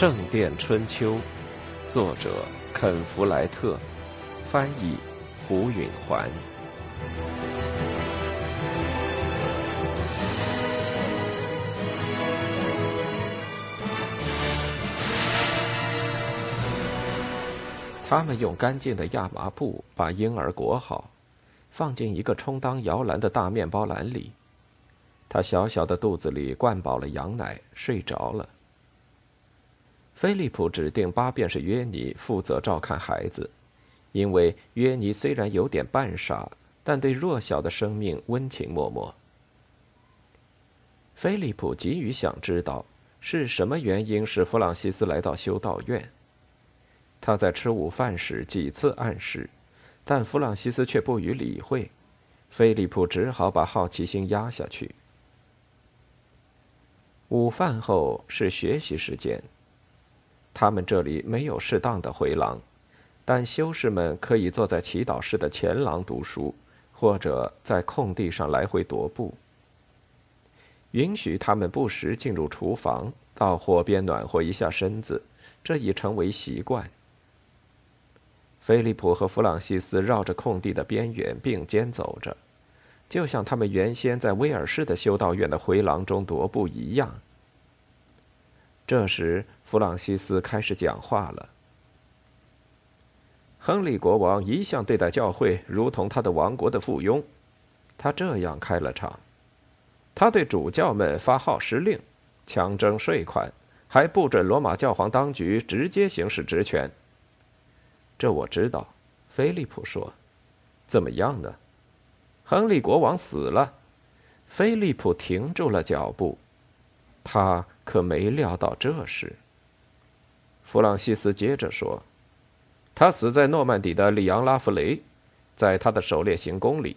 圣殿春秋》，作者肯·弗莱特，翻译胡允环。他们用干净的亚麻布把婴儿裹好，放进一个充当摇篮的大面包篮里。他小小的肚子里灌饱了羊奶，睡着了。菲利普指定八便士约尼负责照看孩子，因为约尼虽然有点半傻，但对弱小的生命温情脉脉。菲利普急于想知道是什么原因使弗朗西斯来到修道院。他在吃午饭时几次暗示，但弗朗西斯却不予理会。菲利普只好把好奇心压下去。午饭后是学习时间。他们这里没有适当的回廊，但修士们可以坐在祈祷室的前廊读书，或者在空地上来回踱步。允许他们不时进入厨房，到火边暖和一下身子，这已成为习惯。菲利普和弗朗西斯绕着空地的边缘并肩走着，就像他们原先在威尔士的修道院的回廊中踱步一样。这时，弗朗西斯开始讲话了。亨利国王一向对待教会如同他的王国的附庸，他这样开了场：他对主教们发号施令，强征税款，还不准罗马教皇当局直接行使职权。这我知道，菲利普说：“怎么样呢？”亨利国王死了。菲利普停住了脚步，他可没料到这事。弗朗西斯接着说：“他死在诺曼底的里昂拉弗雷，在他的狩猎行宫里，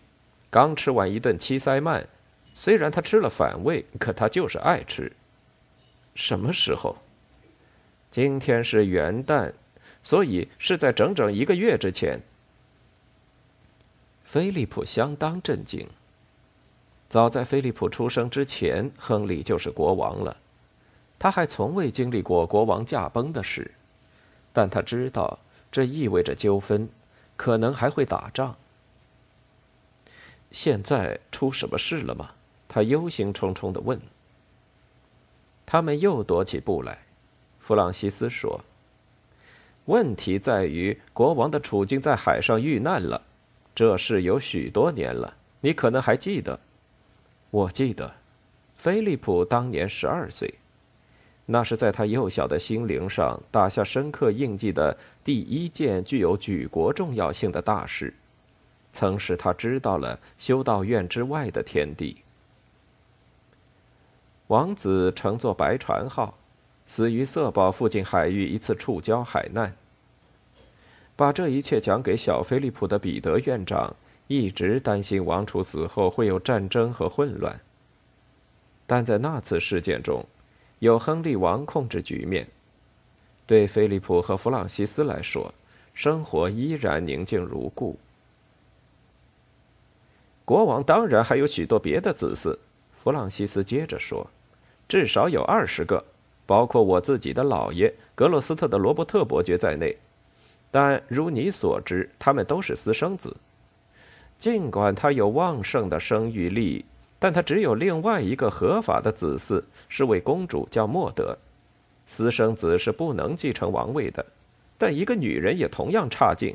刚吃完一顿七塞曼。虽然他吃了反胃，可他就是爱吃。什么时候？今天是元旦。”所以是在整整一个月之前。菲利普相当震惊。早在菲利普出生之前，亨利就是国王了。他还从未经历过国王驾崩的事，但他知道这意味着纠纷，可能还会打仗。现在出什么事了吗？他忧心忡忡的问。他们又踱起步来，弗朗西斯说。问题在于，国王的处境在海上遇难了，这事有许多年了。你可能还记得，我记得，菲利普当年十二岁，那是在他幼小的心灵上打下深刻印记的第一件具有举国重要性的大事，曾使他知道了修道院之外的天地。王子乘坐白船号。死于色堡附近海域一次触礁海难。把这一切讲给小菲利普的彼得院长一直担心王储死后会有战争和混乱。但在那次事件中，有亨利王控制局面，对菲利普和弗朗西斯来说，生活依然宁静如故。国王当然还有许多别的子嗣，弗朗西斯接着说，至少有二十个。包括我自己的姥爷格洛斯特的罗伯特伯爵在内，但如你所知，他们都是私生子。尽管他有旺盛的生育力，但他只有另外一个合法的子嗣，是位公主，叫莫德。私生子是不能继承王位的，但一个女人也同样差劲。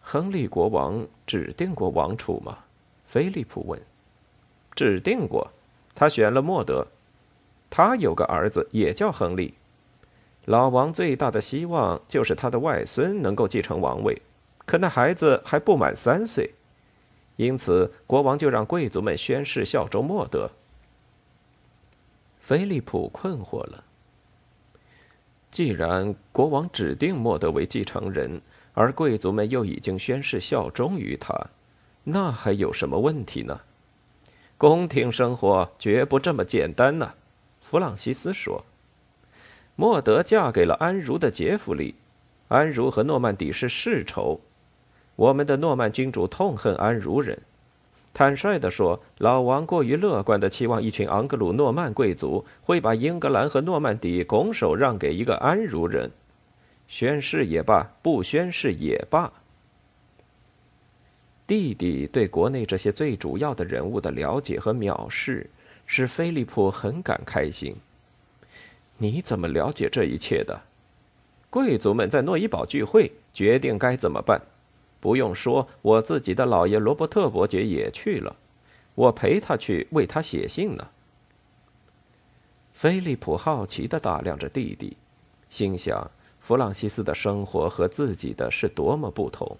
亨利国王指定过王储吗？菲利普问。指定过，他选了莫德。他有个儿子，也叫亨利。老王最大的希望就是他的外孙能够继承王位，可那孩子还不满三岁，因此国王就让贵族们宣誓效忠莫德。菲利普困惑了。既然国王指定莫德为继承人，而贵族们又已经宣誓效忠于他，那还有什么问题呢？宫廷生活绝不这么简单呢。弗朗西斯说：“莫德嫁给了安茹的杰弗里，安茹和诺曼底是世仇。我们的诺曼君主痛恨安茹人，坦率地说，老王过于乐观地期望一群昂格鲁诺曼贵族会把英格兰和诺曼底拱手让给一个安茹人。宣誓也罢，不宣誓也罢。弟弟对国内这些最主要的人物的了解和藐视，使菲利普很感开心。你怎么了解这一切的？贵族们在诺伊堡聚会，决定该怎么办。不用说，我自己的老爷罗伯特伯爵也去了，我陪他去为他写信呢。菲利普好奇地打量着弟弟，心想：弗朗西斯的生活和自己的是多么不同。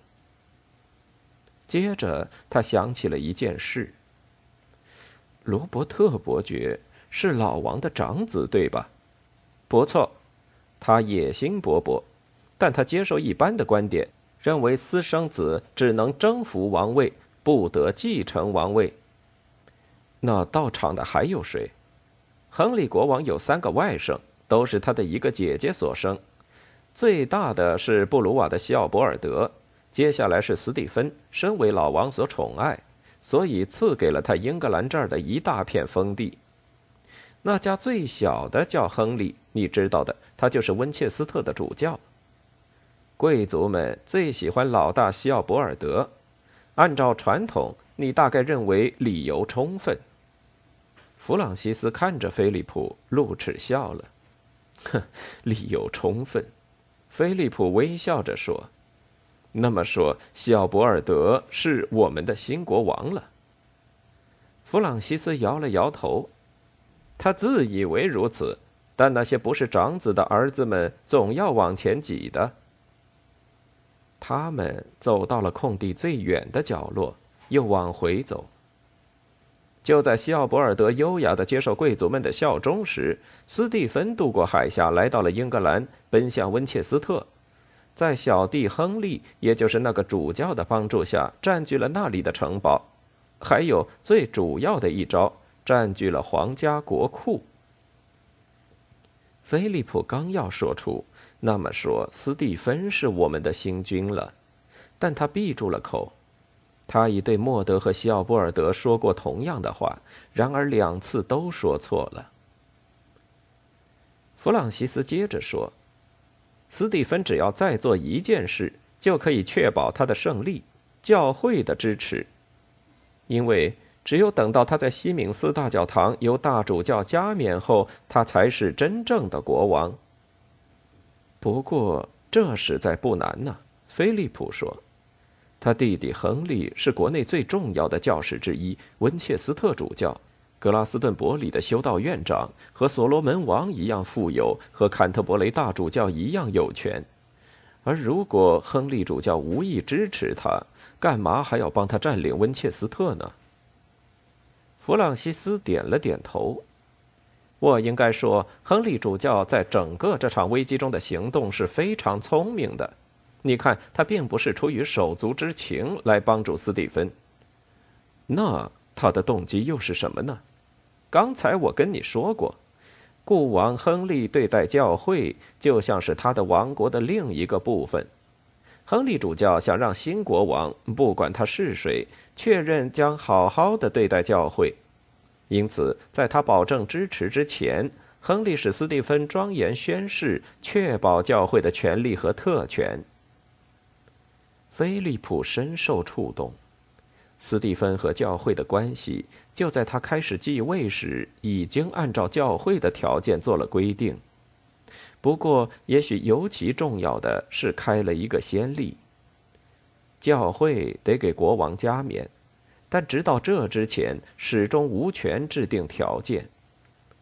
接着，他想起了一件事：罗伯特伯爵是老王的长子，对吧？不错，他野心勃勃，但他接受一般的观点。认为私生子只能征服王位，不得继承王位。那到场的还有谁？亨利国王有三个外甥，都是他的一个姐姐所生。最大的是布鲁瓦的西奥博尔德，接下来是斯蒂芬，身为老王所宠爱，所以赐给了他英格兰这儿的一大片封地。那家最小的叫亨利，你知道的，他就是温切斯特的主教。贵族们最喜欢老大西奥博尔德，按照传统，你大概认为理由充分。弗朗西斯看着菲利普，露齿笑了。哼，理由充分。菲利普微笑着说：“那么说，西奥博尔德是我们的新国王了。”弗朗西斯摇了摇头，他自以为如此，但那些不是长子的儿子们总要往前挤的。他们走到了空地最远的角落，又往回走。就在西奥博尔德优雅的接受贵族们的效忠时，斯蒂芬渡过海峡，来到了英格兰，奔向温切斯特，在小弟亨利，也就是那个主教的帮助下，占据了那里的城堡，还有最主要的一招，占据了皇家国库。菲利普刚要说出。那么说，斯蒂芬是我们的新君了，但他闭住了口。他已对莫德和西奥波尔德说过同样的话，然而两次都说错了。弗朗西斯接着说：“斯蒂芬只要再做一件事，就可以确保他的胜利——教会的支持，因为只有等到他在西敏寺大教堂由大主教加冕后，他才是真正的国王。”不过这实在不难呢，菲利普说。他弟弟亨利是国内最重要的教士之一，温切斯特主教，格拉斯顿伯里的修道院长，和所罗门王一样富有，和坎特伯雷大主教一样有权。而如果亨利主教无意支持他，干嘛还要帮他占领温切斯特呢？弗朗西斯点了点头。我应该说，亨利主教在整个这场危机中的行动是非常聪明的。你看，他并不是出于手足之情来帮助斯蒂芬。那他的动机又是什么呢？刚才我跟你说过，故王亨利对待教会就像是他的王国的另一个部分。亨利主教想让新国王，不管他是谁，确认将好好的对待教会。因此，在他保证支持之前，亨利使斯蒂芬庄严宣誓，确保教会的权利和特权。菲利普深受触动，斯蒂芬和教会的关系就在他开始继位时已经按照教会的条件做了规定。不过，也许尤其重要的是开了一个先例：教会得给国王加冕。但直到这之前，始终无权制定条件。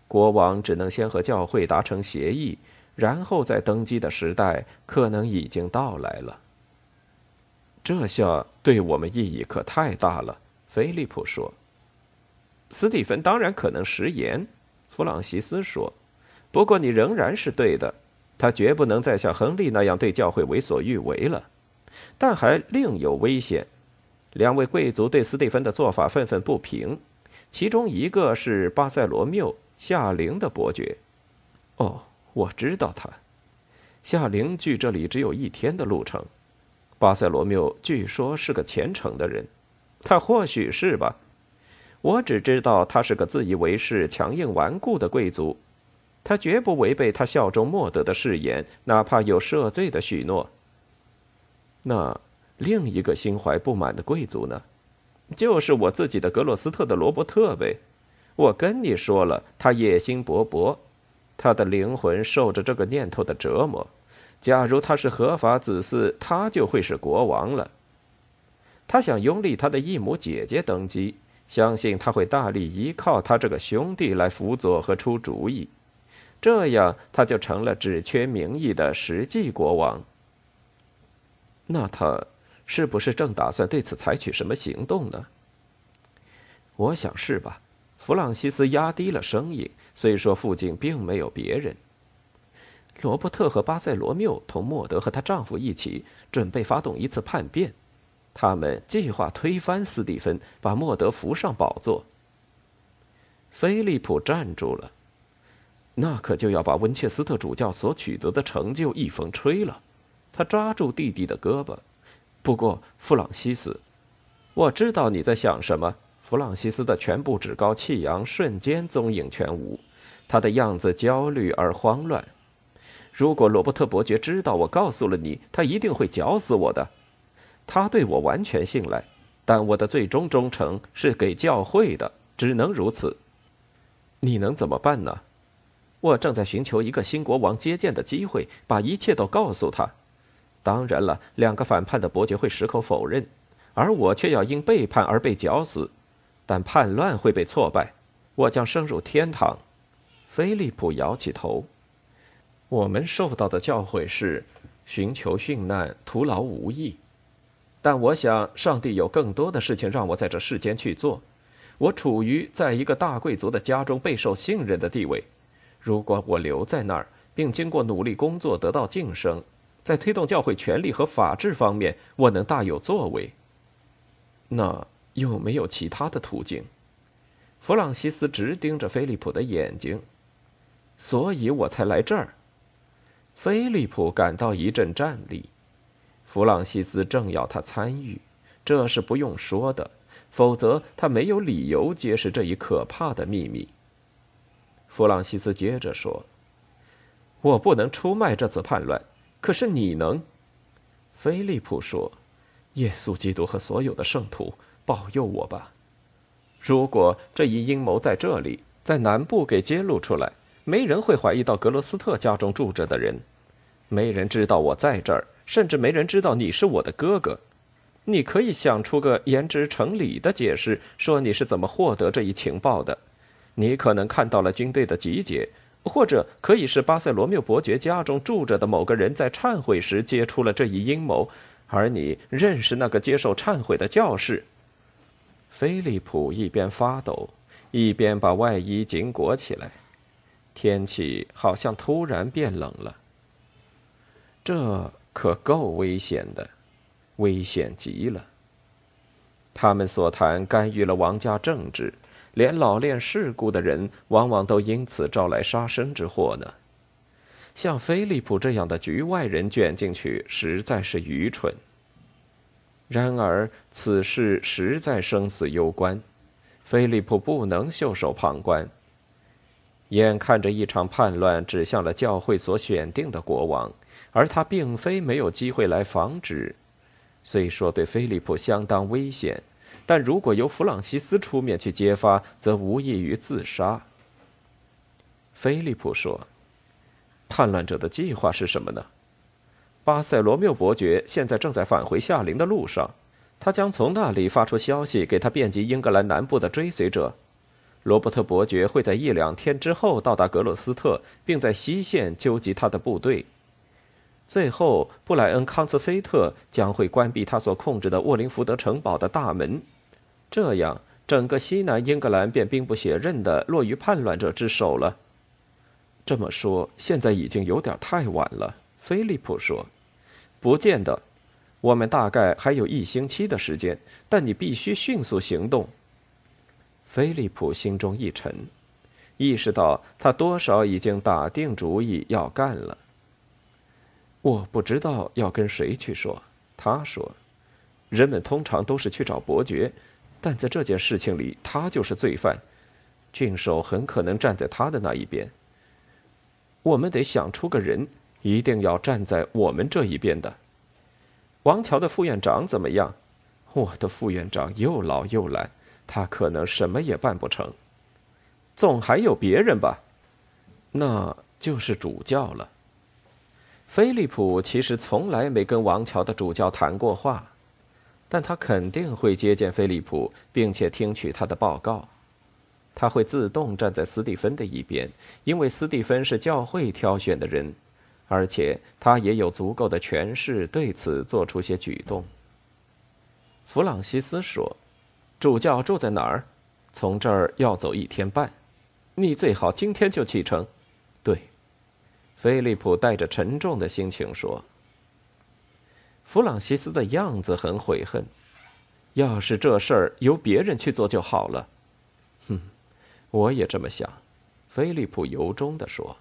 国王只能先和教会达成协议，然后再登基的时代可能已经到来了。这下对我们意义可太大了，菲利普说。斯蒂芬当然可能食言，弗朗西斯说。不过你仍然是对的，他绝不能再像亨利那样对教会为所欲为了。但还另有危险。两位贵族对斯蒂芬的做法愤愤不平，其中一个是巴塞罗缪夏灵的伯爵。哦，我知道他。夏灵距这里只有一天的路程。巴塞罗缪据说是个虔诚的人。他或许是吧。我只知道他是个自以为是、强硬顽固的贵族，他绝不违背他效忠莫德的誓言，哪怕有赦罪的许诺。那另一个心怀不满的贵族呢？就是我自己的格洛斯特的罗伯特呗。我跟你说了，他野心勃勃，他的灵魂受着这个念头的折磨。假如他是合法子嗣，他就会是国王了。他想拥立他的异母姐姐登基。相信他会大力依靠他这个兄弟来辅佐和出主意，这样他就成了只缺名义的实际国王。那他是不是正打算对此采取什么行动呢？我想是吧。弗朗西斯压低了声音，虽说附近并没有别人。罗伯特和巴塞罗缪同莫德和她丈夫一起准备发动一次叛变。他们计划推翻斯蒂芬，把莫德扶上宝座。菲利普站住了，那可就要把温切斯特主教所取得的成就一风吹了。他抓住弟弟的胳膊。不过，弗朗西斯，我知道你在想什么。弗朗西斯的全部趾高气扬瞬间踪影全无，他的样子焦虑而慌乱。如果罗伯特伯爵知道我告诉了你，他一定会绞死我的。他对我完全信赖，但我的最终忠诚是给教会的，只能如此。你能怎么办呢？我正在寻求一个新国王接见的机会，把一切都告诉他。当然了，两个反叛的伯爵会矢口否认，而我却要因背叛而被绞死。但叛乱会被挫败，我将升入天堂。菲利普摇起头。我们受到的教诲是：寻求殉难，徒劳无益。但我想，上帝有更多的事情让我在这世间去做。我处于在一个大贵族的家中备受信任的地位。如果我留在那儿，并经过努力工作得到晋升，在推动教会权力和法治方面，我能大有作为。那有没有其他的途径？弗朗西斯直盯着菲利普的眼睛。所以我才来这儿。菲利普感到一阵战栗。弗朗西斯正要他参与，这是不用说的，否则他没有理由揭示这一可怕的秘密。弗朗西斯接着说：“我不能出卖这次叛乱，可是你能。”菲利普说：“耶稣基督和所有的圣徒保佑我吧！如果这一阴谋在这里，在南部给揭露出来，没人会怀疑到格罗斯特家中住着的人，没人知道我在这儿。”甚至没人知道你是我的哥哥，你可以想出个言之成理的解释，说你是怎么获得这一情报的。你可能看到了军队的集结，或者可以是巴塞罗缪伯爵家中住着的某个人在忏悔时接出了这一阴谋，而你认识那个接受忏悔的教士。菲利普一边发抖，一边把外衣紧裹起来。天气好像突然变冷了。这。可够危险的，危险极了。他们所谈干预了王家政治，连老练世故的人往往都因此招来杀身之祸呢。像菲利普这样的局外人卷进去，实在是愚蠢。然而此事实在生死攸关，菲利普不能袖手旁观。眼看着一场叛乱指向了教会所选定的国王。而他并非没有机会来防止，虽说对菲利普相当危险，但如果由弗朗西斯出面去揭发，则无异于自杀。菲利普说：“叛乱者的计划是什么呢？”巴塞罗缪伯爵现在正在返回夏林的路上，他将从那里发出消息给他遍及英格兰南部的追随者。罗伯特伯爵会在一两天之后到达格洛斯特，并在西线纠集他的部队。最后，布莱恩·康茨菲特将会关闭他所控制的沃林福德城堡的大门，这样整个西南英格兰便兵不血刃地落于叛乱者之手了。这么说，现在已经有点太晚了。菲利普说：“不见得，我们大概还有一星期的时间，但你必须迅速行动。”菲利普心中一沉，意识到他多少已经打定主意要干了。我不知道要跟谁去说，他说：“人们通常都是去找伯爵，但在这件事情里，他就是罪犯。郡守很可能站在他的那一边。我们得想出个人，一定要站在我们这一边的。王桥的副院长怎么样？我的副院长又老又懒，他可能什么也办不成。总还有别人吧？那就是主教了。菲利普其实从来没跟王桥的主教谈过话，但他肯定会接见菲利普，并且听取他的报告。他会自动站在斯蒂芬的一边，因为斯蒂芬是教会挑选的人，而且他也有足够的权势对此做出些举动。弗朗西斯说：“主教住在哪儿？从这儿要走一天半，你最好今天就启程。”对，菲利普带着沉重的心情说。弗朗西斯的样子很悔恨，要是这事儿由别人去做就好了。哼。我也这么想，菲利普由衷的说。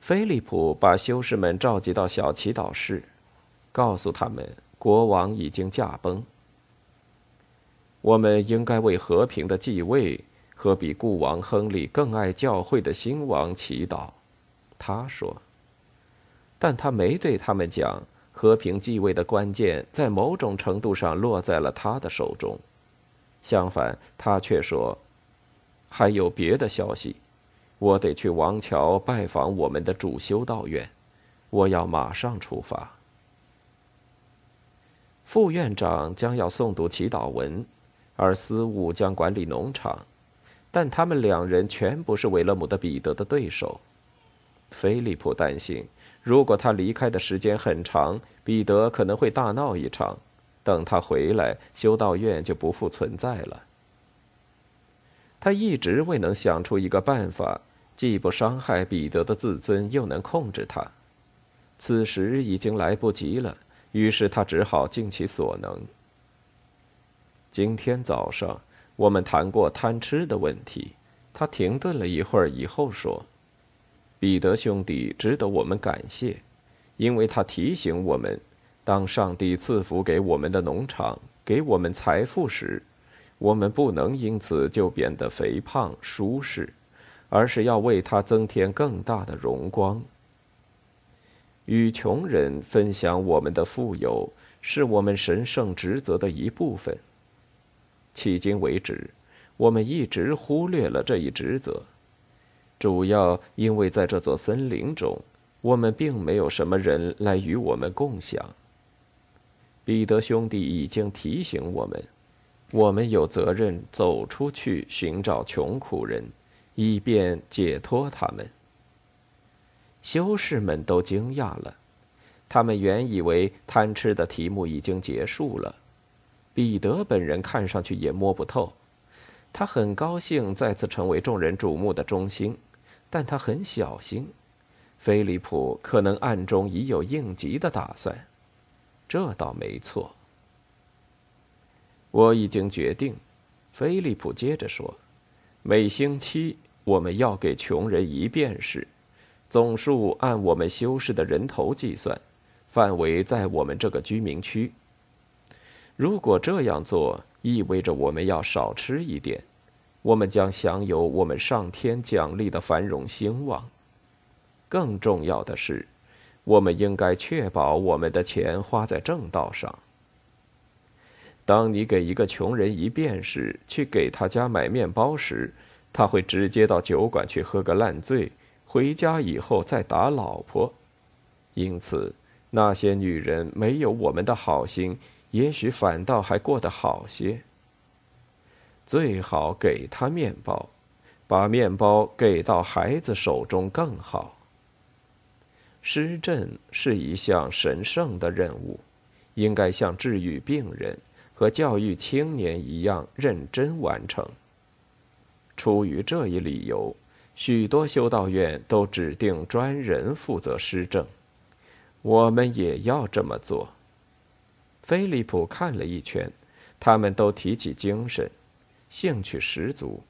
菲利普把修士们召集到小祈祷室，告诉他们国王已经驾崩。我们应该为和平的继位和比故王亨利更爱教会的新王祈祷，他说。但他没对他们讲，和平继位的关键在某种程度上落在了他的手中。相反，他却说：“还有别的消息，我得去王桥拜访我们的主修道院，我要马上出发。”副院长将要诵读祈祷文，而司务将管理农场，但他们两人全不是韦勒姆的彼得的对手。菲利普担心，如果他离开的时间很长，彼得可能会大闹一场。等他回来，修道院就不复存在了。他一直未能想出一个办法，既不伤害彼得的自尊，又能控制他。此时已经来不及了，于是他只好尽其所能。今天早上我们谈过贪吃的问题。他停顿了一会儿以后说：“彼得兄弟值得我们感谢，因为他提醒我们。”当上帝赐福给我们的农场，给我们财富时，我们不能因此就变得肥胖舒适，而是要为他增添更大的荣光。与穷人分享我们的富有，是我们神圣职责的一部分。迄今为止，我们一直忽略了这一职责，主要因为在这座森林中，我们并没有什么人来与我们共享。彼得兄弟已经提醒我们，我们有责任走出去寻找穷苦人，以便解脱他们。修士们都惊讶了，他们原以为贪吃的题目已经结束了。彼得本人看上去也摸不透，他很高兴再次成为众人瞩目的中心，但他很小心，菲利普可能暗中已有应急的打算。这倒没错。我已经决定，菲利普接着说：“每星期我们要给穷人一便士，总数按我们修士的人头计算，范围在我们这个居民区。如果这样做意味着我们要少吃一点，我们将享有我们上天奖励的繁荣兴旺。更重要的是。”我们应该确保我们的钱花在正道上。当你给一个穷人一便士去给他家买面包时，他会直接到酒馆去喝个烂醉，回家以后再打老婆。因此，那些女人没有我们的好心，也许反倒还过得好些。最好给他面包，把面包给到孩子手中更好。施政是一项神圣的任务，应该像治愈病人和教育青年一样认真完成。出于这一理由，许多修道院都指定专人负责施政。我们也要这么做。菲利普看了一圈，他们都提起精神，兴趣十足。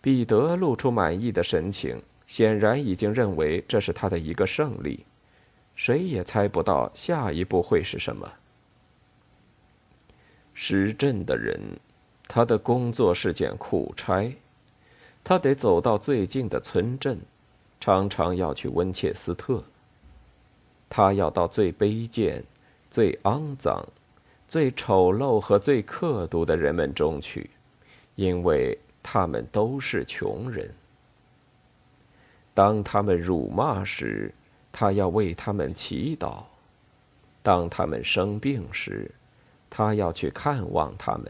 彼得露出满意的神情。显然已经认为这是他的一个胜利，谁也猜不到下一步会是什么。施镇的人，他的工作是件苦差，他得走到最近的村镇，常常要去温切斯特。他要到最卑贱、最肮脏、最丑陋和最刻毒的人们中去，因为他们都是穷人。当他们辱骂时，他要为他们祈祷；当他们生病时，他要去看望他们；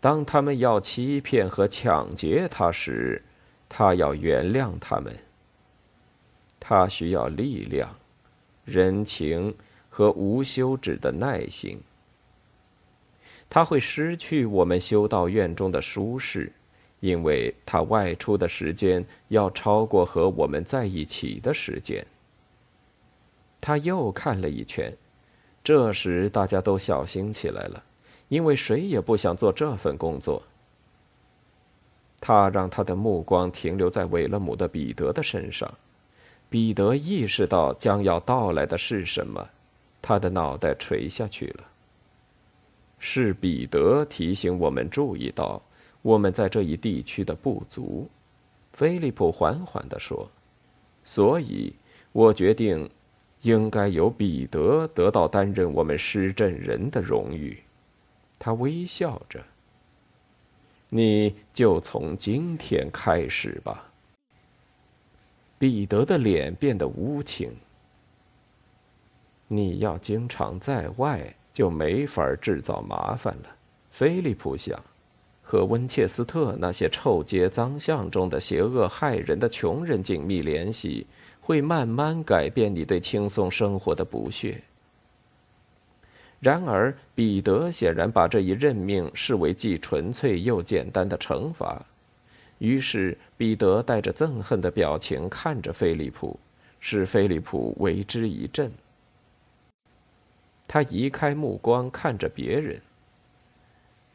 当他们要欺骗和抢劫他时，他要原谅他们。他需要力量、人情和无休止的耐心。他会失去我们修道院中的舒适。因为他外出的时间要超过和我们在一起的时间。他又看了一圈，这时大家都小心起来了，因为谁也不想做这份工作。他让他的目光停留在韦勒姆的彼得的身上，彼得意识到将要到来的是什么，他的脑袋垂下去了。是彼得提醒我们注意到。我们在这一地区的不足，菲利普缓缓地说：“所以，我决定，应该由彼得得到担任我们施政人的荣誉。”他微笑着。你就从今天开始吧。彼得的脸变得无情。你要经常在外，就没法制造麻烦了。菲利普想。和温切斯特那些臭街脏巷中的邪恶害人的穷人紧密联系，会慢慢改变你对轻松生活的不屑。然而，彼得显然把这一任命视为既纯粹又简单的惩罚，于是彼得带着憎恨的表情看着菲利普，使菲利普为之一振。他移开目光，看着别人。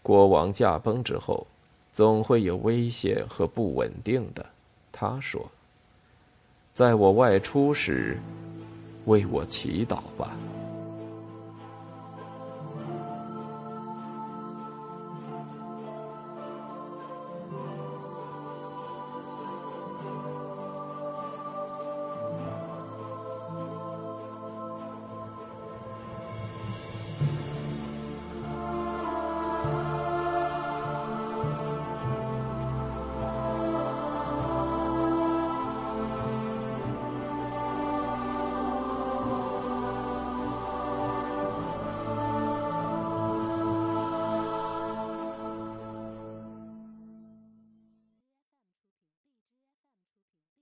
国王驾崩之后，总会有危险和不稳定的。他说：“在我外出时，为我祈祷吧。”